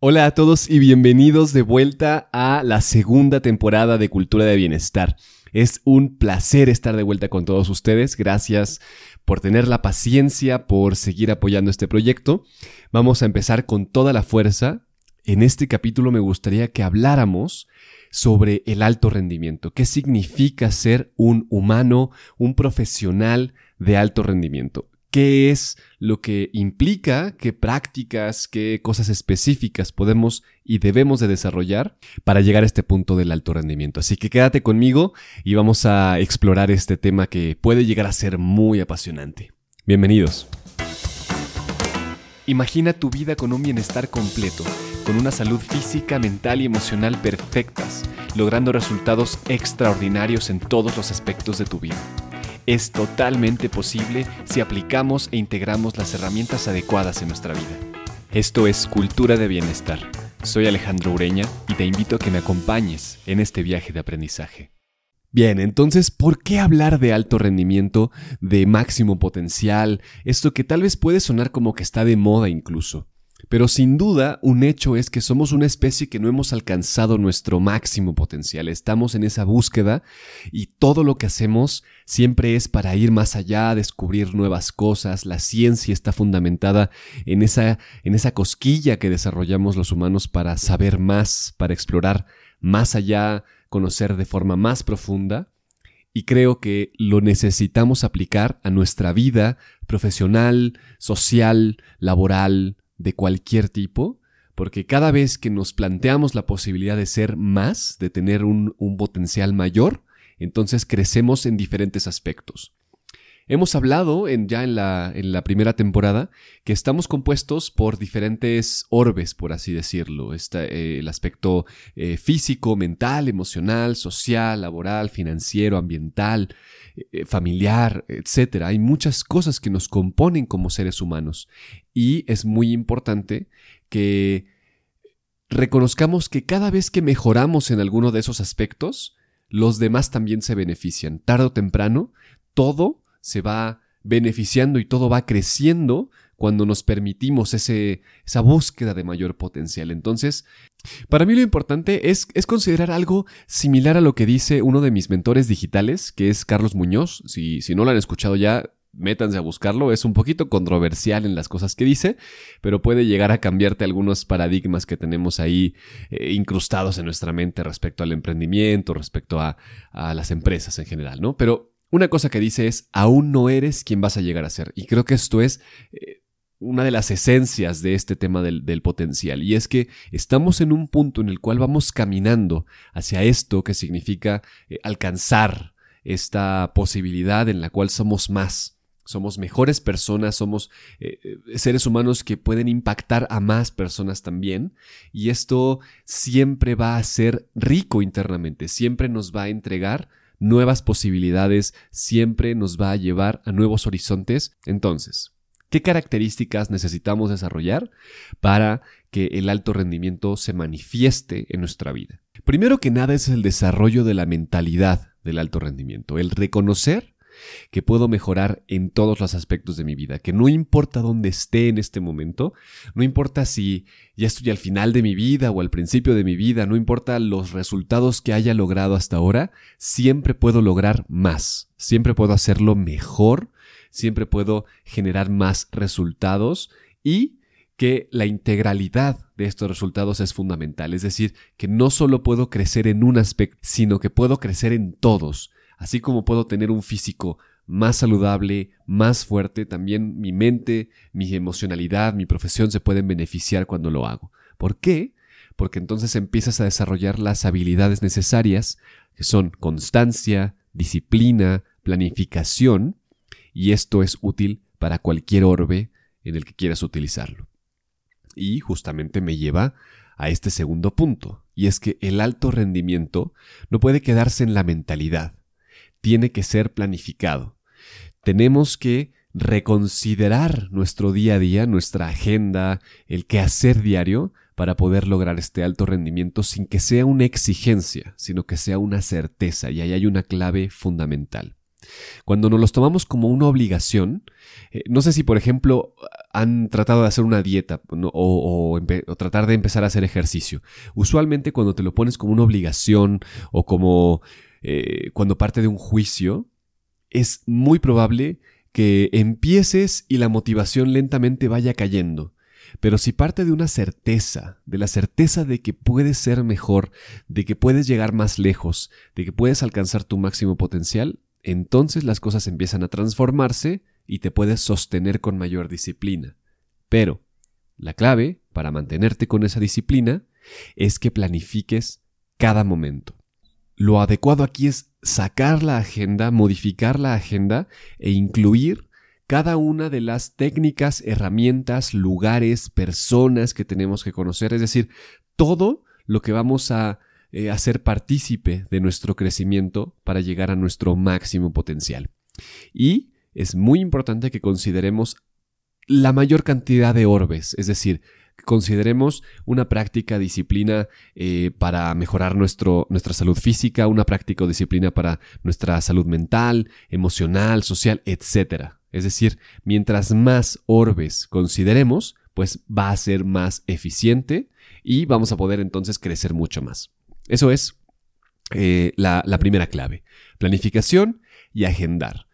Hola a todos y bienvenidos de vuelta a la segunda temporada de Cultura de Bienestar. Es un placer estar de vuelta con todos ustedes. Gracias por tener la paciencia, por seguir apoyando este proyecto. Vamos a empezar con toda la fuerza. En este capítulo me gustaría que habláramos sobre el alto rendimiento. ¿Qué significa ser un humano, un profesional de alto rendimiento? Qué es lo que implica, qué prácticas, qué cosas específicas podemos y debemos de desarrollar para llegar a este punto del alto rendimiento. Así que quédate conmigo y vamos a explorar este tema que puede llegar a ser muy apasionante. Bienvenidos. Imagina tu vida con un bienestar completo, con una salud física, mental y emocional perfectas, logrando resultados extraordinarios en todos los aspectos de tu vida es totalmente posible si aplicamos e integramos las herramientas adecuadas en nuestra vida. Esto es Cultura de Bienestar. Soy Alejandro Ureña y te invito a que me acompañes en este viaje de aprendizaje. Bien, entonces, ¿por qué hablar de alto rendimiento, de máximo potencial? Esto que tal vez puede sonar como que está de moda incluso. Pero sin duda, un hecho es que somos una especie que no hemos alcanzado nuestro máximo potencial. Estamos en esa búsqueda y todo lo que hacemos siempre es para ir más allá, descubrir nuevas cosas. La ciencia está fundamentada en esa, en esa cosquilla que desarrollamos los humanos para saber más, para explorar más allá, conocer de forma más profunda. Y creo que lo necesitamos aplicar a nuestra vida profesional, social, laboral, de cualquier tipo, porque cada vez que nos planteamos la posibilidad de ser más, de tener un, potencial mayor, entonces crecemos en diferentes aspectos. Hemos hablado en, ya en la, en la, primera temporada que estamos compuestos por diferentes orbes, por así decirlo. Eh, el aspecto eh, físico, mental, emocional, social, laboral, financiero, ambiental, familiar, etc. Hay muchas cosas que nos componen como seres humanos y es muy importante que reconozcamos que cada vez que mejoramos en alguno de esos aspectos, los demás también se benefician. Tarde o temprano, todo se va beneficiando y todo va creciendo cuando nos permitimos ese, esa búsqueda de mayor potencial. Entonces, para mí lo importante es, es, considerar algo similar a lo que dice uno de mis mentores digitales, que es Carlos Muñoz. Si, si no lo han escuchado ya, métanse a buscarlo. Es un poquito controversial en las cosas que dice, pero puede llegar a cambiarte algunos paradigmas que tenemos ahí eh, incrustados en nuestra mente respecto al emprendimiento, respecto a, a las empresas en general, ¿no? Pero una cosa que dice es, aún no eres quien vas a llegar a ser. Y creo que esto es eh, una de las esencias de este tema del, potencial. Y es que estamos en un punto en el cual vamos caminando hacia esto que significa eh, alcanzar esta posibilidad en la cual somos más. Somos mejores personas, somos eh, seres humanos que pueden impactar a más personas también. Y esto siempre va a ser rico internamente, siempre nos va a entregar nuevas posibilidades, siempre nos va a llevar a nuevos horizontes. Entonces, ¿qué características necesitamos desarrollar para que el alto rendimiento se manifieste en nuestra vida? Primero que nada es el desarrollo de la mentalidad del alto rendimiento, el reconocer que puedo mejorar en todos los aspectos de mi vida, que no importa dónde esté en este momento, no importa si ya estoy al final de mi vida o al principio de mi vida, no importa los resultados que haya logrado hasta ahora, siempre puedo lograr más, siempre puedo hacerlo mejor, siempre puedo generar más resultados y que la integralidad de estos resultados es fundamental, es decir, que no solo puedo crecer en un aspecto, sino que puedo crecer en todos, Así como puedo tener un físico más saludable, más fuerte, también mi mente, mi emocionalidad, mi profesión se pueden beneficiar cuando lo hago. ¿Por qué? Porque entonces empiezas a desarrollar las habilidades necesarias, que son constancia, disciplina, planificación, y esto es útil para cualquier orbe en el que quieras utilizarlo. Y justamente me lleva a este segundo punto, y es que el alto rendimiento no puede quedarse en la mentalidad, tiene que ser planificado. Tenemos que reconsiderar nuestro día a día, nuestra agenda, el quehacer diario, para poder lograr este alto rendimiento sin que sea una exigencia, sino que sea una certeza, y ahí hay una clave fundamental. Cuando nos los tomamos como una obligación, eh, no sé si por ejemplo han tratado de hacer una dieta o, tratar de empezar a hacer ejercicio. Usualmente cuando te lo pones como una obligación o como eh, cuando parte de un juicio, es muy probable que empieces y la motivación lentamente vaya cayendo. Pero si parte de una certeza, de la certeza de que puedes ser mejor, de que puedes llegar más lejos, de que puedes alcanzar tu máximo potencial, entonces las cosas empiezan a transformarse y te puedes sostener con mayor disciplina. Pero la clave para mantenerte con esa disciplina es que planifiques cada momento. Lo adecuado aquí es sacar la agenda, modificar la agenda e incluir cada una de las técnicas, herramientas, lugares, personas que tenemos que conocer, es decir, todo lo que vamos a eh, hacer partícipe de nuestro crecimiento para llegar a nuestro máximo potencial. Y es muy importante que consideremos la mayor cantidad de orbes, es decir, consideremos una práctica disciplina eh, para mejorar nuestro, nuestra salud física, una práctica o disciplina para nuestra salud mental, emocional, social, etc. Es decir, mientras más orbes consideremos, pues va a ser más eficiente y vamos a poder entonces crecer mucho más. Eso es eh, la primera clave. Planificación y agendar.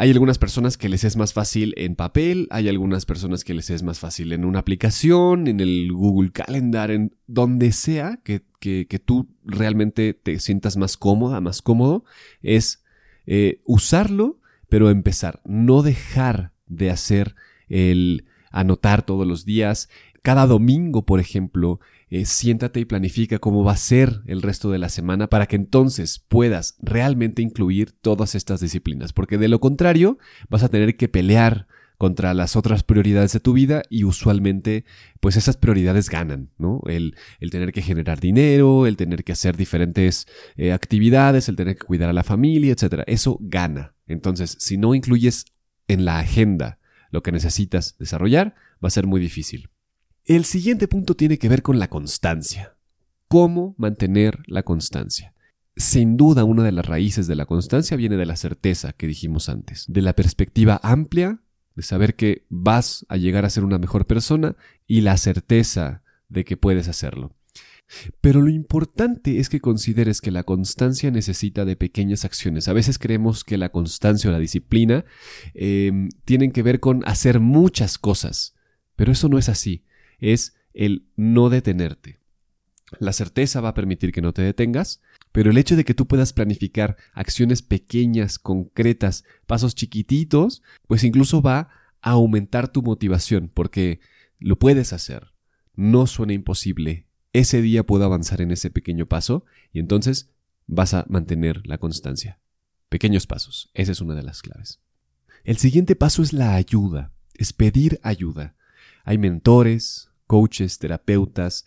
Hay algunas personas que les es más fácil en papel, hay algunas personas que les es más fácil en una aplicación, en el Google Calendar, en donde sea que, tú realmente te sientas más cómoda, más cómodo, es eh, usarlo, pero empezar, no dejar de hacer el anotar todos los días. Cada domingo, por ejemplo, eh, siéntate y planifica cómo va a ser el resto de la semana para que entonces puedas realmente incluir todas estas disciplinas, porque de lo contrario vas a tener que pelear contra las otras prioridades de tu vida y usualmente pues esas prioridades ganan, ¿no? El, tener que generar dinero, el tener que hacer diferentes eh, actividades, el tener que cuidar a la familia, etc. Eso gana. Entonces, si no incluyes en la agenda lo que necesitas desarrollar, va a ser muy difícil. El siguiente punto tiene que ver con la constancia. ¿Cómo mantener la constancia? Sin duda, una de las raíces de la constancia viene de la certeza que dijimos antes, de la perspectiva amplia, de saber que vas a llegar a ser una mejor persona y la certeza de que puedes hacerlo. Pero lo importante es que consideres que la constancia necesita de pequeñas acciones. A veces creemos que la constancia o la disciplina eh, tienen que ver con hacer muchas cosas, pero eso no es así es el no detenerte. La certeza va a permitir que no te detengas, pero el hecho de que tú puedas planificar acciones pequeñas, concretas, pasos chiquititos, pues incluso va a aumentar tu motivación, porque lo puedes hacer. No suena imposible. Ese día puedo avanzar en ese pequeño paso y entonces vas a mantener la constancia. Pequeños pasos. Esa es una de las claves. El siguiente paso es la ayuda, es pedir ayuda. Hay mentores, coaches, terapeutas,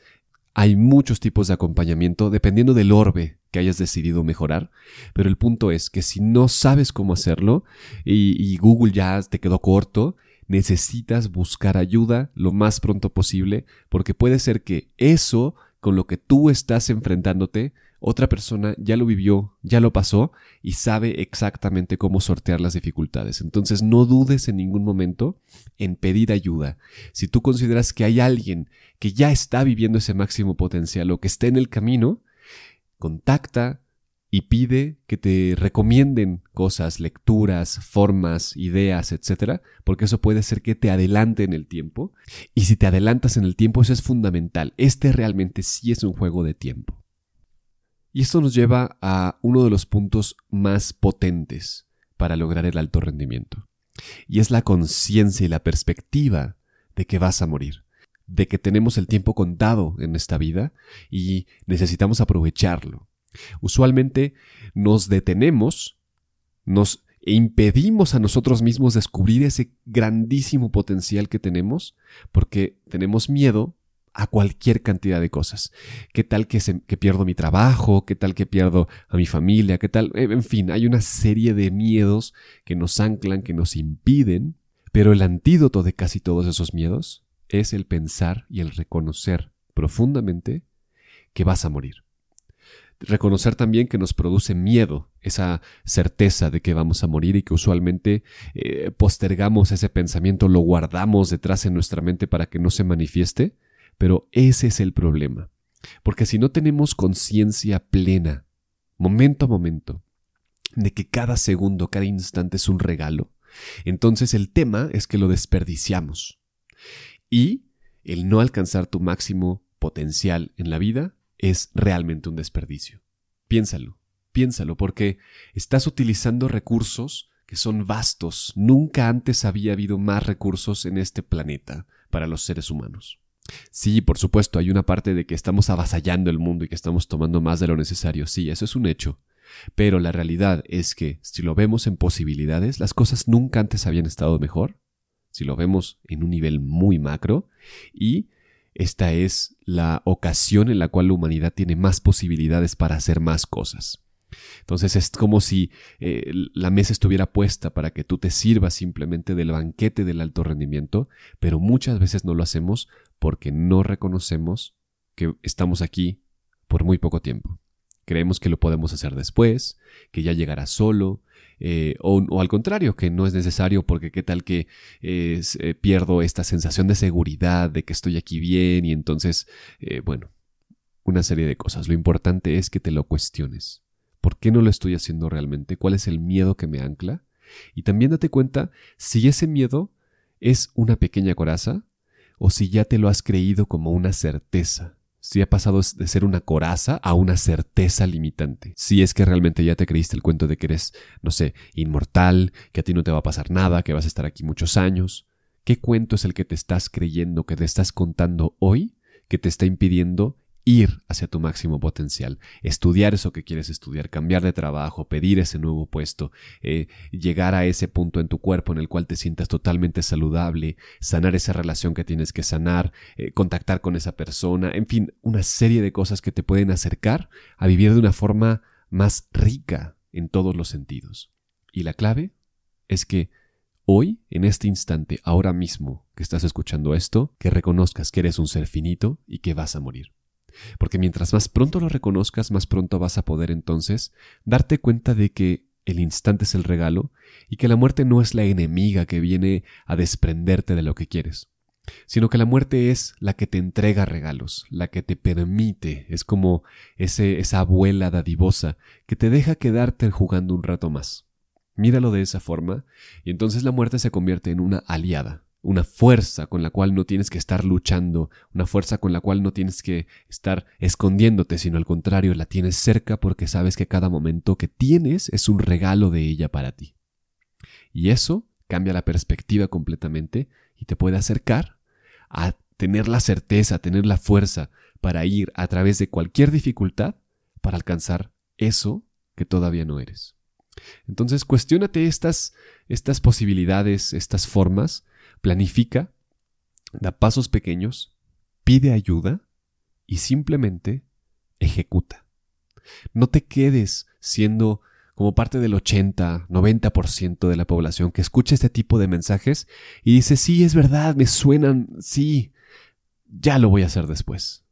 hay muchos tipos de acompañamiento dependiendo del orbe que hayas decidido mejorar, pero el punto es que si no sabes cómo hacerlo y, Google ya te quedó corto, necesitas buscar ayuda lo más pronto posible porque puede ser que eso con lo que tú estás enfrentándote otra persona ya lo vivió, ya lo pasó y sabe exactamente cómo sortear las dificultades. Entonces no dudes en ningún momento en pedir ayuda. Si tú consideras que hay alguien que ya está viviendo ese máximo potencial o que esté en el camino, contacta y pide que te recomienden cosas, lecturas, formas, ideas, etcétera, porque eso puede ser que te adelante en el tiempo. Y si te adelantas en el tiempo, eso es fundamental. Este realmente sí es un juego de tiempo. Y esto nos lleva a uno de los puntos más potentes para lograr el alto rendimiento. Y es la conciencia y la perspectiva de que vas a morir, de que tenemos el tiempo contado en esta vida y necesitamos aprovecharlo. Usualmente nos detenemos, nos impedimos a nosotros mismos descubrir ese grandísimo potencial que tenemos porque tenemos miedo a cualquier cantidad de cosas. ¿Qué tal que, que pierdo mi trabajo? ¿Qué tal que pierdo a mi familia? ¿Qué tal? En fin, hay una serie de miedos que nos anclan, que nos impiden, pero el antídoto de casi todos esos miedos es el pensar y el reconocer profundamente que vas a morir. Reconocer también que nos produce miedo esa certeza de que vamos a morir y que usualmente eh, postergamos ese pensamiento, lo guardamos detrás en nuestra mente para que no se manifieste, pero ese es el problema. Porque si no tenemos conciencia plena, momento a momento, de que cada segundo, cada instante es un regalo, entonces el tema es que lo desperdiciamos. Y el no alcanzar tu máximo potencial en la vida es realmente un desperdicio. Piénsalo, piénsalo, porque estás utilizando recursos que son vastos. Nunca antes había habido más recursos en este planeta para los seres humanos. Sí, por supuesto, hay una parte de que estamos avasallando el mundo y que estamos tomando más de lo necesario. Sí, eso es un hecho. Pero la realidad es que, si lo vemos en posibilidades, las cosas nunca antes habían estado mejor. Si lo vemos en un nivel muy macro. Y esta es la ocasión en la cual la humanidad tiene más posibilidades para hacer más cosas. Entonces es como si eh, la mesa estuviera puesta para que tú te sirvas simplemente del banquete del alto rendimiento, pero muchas veces no lo hacemos porque no reconocemos que estamos aquí por muy poco tiempo. Creemos que lo podemos hacer después, que ya llegará solo, eh, o, al contrario, que no es necesario porque qué tal que eh, pierdo esta sensación de seguridad, de que estoy aquí bien y entonces, bueno, una serie de cosas. Lo importante es que te lo cuestiones. ¿Por qué no lo estoy haciendo realmente? ¿Cuál es el miedo que me ancla? Y también date cuenta si ese miedo es una pequeña coraza o si ya te lo has creído como una certeza. Si ha pasado de ser una coraza a una certeza limitante. Si es que realmente ya te creíste el cuento de que eres, no sé, inmortal, que a ti no te va a pasar nada, que vas a estar aquí muchos años. ¿Qué cuento es el que te estás creyendo, que te estás contando hoy, que te está impidiendo ir hacia tu máximo potencial, estudiar eso que quieres estudiar, cambiar de trabajo, pedir ese nuevo puesto, eh, llegar a ese punto en tu cuerpo en el cual te sientas totalmente saludable, sanar esa relación que tienes que sanar, eh, contactar con esa persona, en fin, una serie de cosas que te pueden acercar a vivir de una forma más rica en todos los sentidos. Y la clave es que hoy, en este instante, ahora mismo que estás escuchando esto, que reconozcas que eres un ser finito y que vas a morir. Porque mientras más pronto lo reconozcas, más pronto vas a poder entonces darte cuenta de que el instante es el regalo y que la muerte no es la enemiga que viene a desprenderte de lo que quieres, sino que la muerte es la que te entrega regalos, la que te permite, es como ese, esa abuela dadivosa que te deja quedarte jugando un rato más. Míralo de esa forma y entonces la muerte se convierte en una aliada, una fuerza con la cual no tienes que estar luchando, una fuerza con la cual no tienes que estar escondiéndote, sino al contrario, la tienes cerca porque sabes que cada momento que tienes es un regalo de ella para ti. Y eso cambia la perspectiva completamente y te puede acercar a tener la certeza, a tener la fuerza para ir a través de cualquier dificultad para alcanzar eso que todavía no eres. Entonces, cuestiónate estas, estas posibilidades, estas formas, Planifica, da pasos pequeños, pide ayuda y simplemente ejecuta. No te quedes siendo como parte del 80, 90% de la población que escucha este tipo de mensajes y dice, sí, es verdad, me suenan, sí, ya lo voy a hacer después.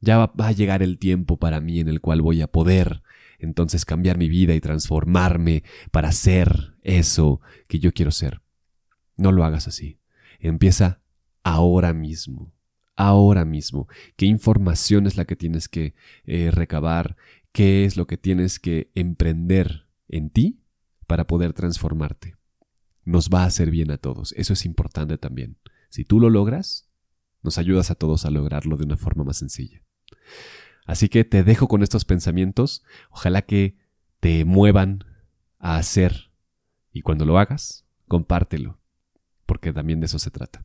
Ya va, va, a llegar el tiempo para mí en el cual voy a poder entonces cambiar mi vida y transformarme para ser eso que yo quiero ser. No lo hagas así. Empieza ahora mismo, ahora mismo. ¿Qué información es la que tienes que eh, recabar? ¿Qué es lo que tienes que emprender en ti para poder transformarte? Nos va a hacer bien a todos. Eso es importante también. Si tú lo logras, nos ayudas a todos a lograrlo de una forma más sencilla. Así que te dejo con estos pensamientos. Ojalá que te muevan a hacer. Y cuando lo hagas, compártelo porque también de eso se trata.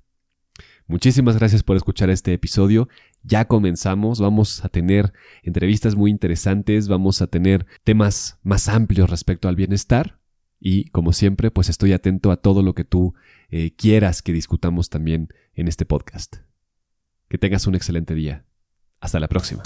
Muchísimas gracias por escuchar este episodio. Ya comenzamos, vamos a tener entrevistas muy interesantes, vamos a tener temas más amplios respecto al bienestar y como siempre pues estoy atento a todo lo que tú eh, quieras que discutamos también en este podcast. Que tengas un excelente día. Hasta la próxima.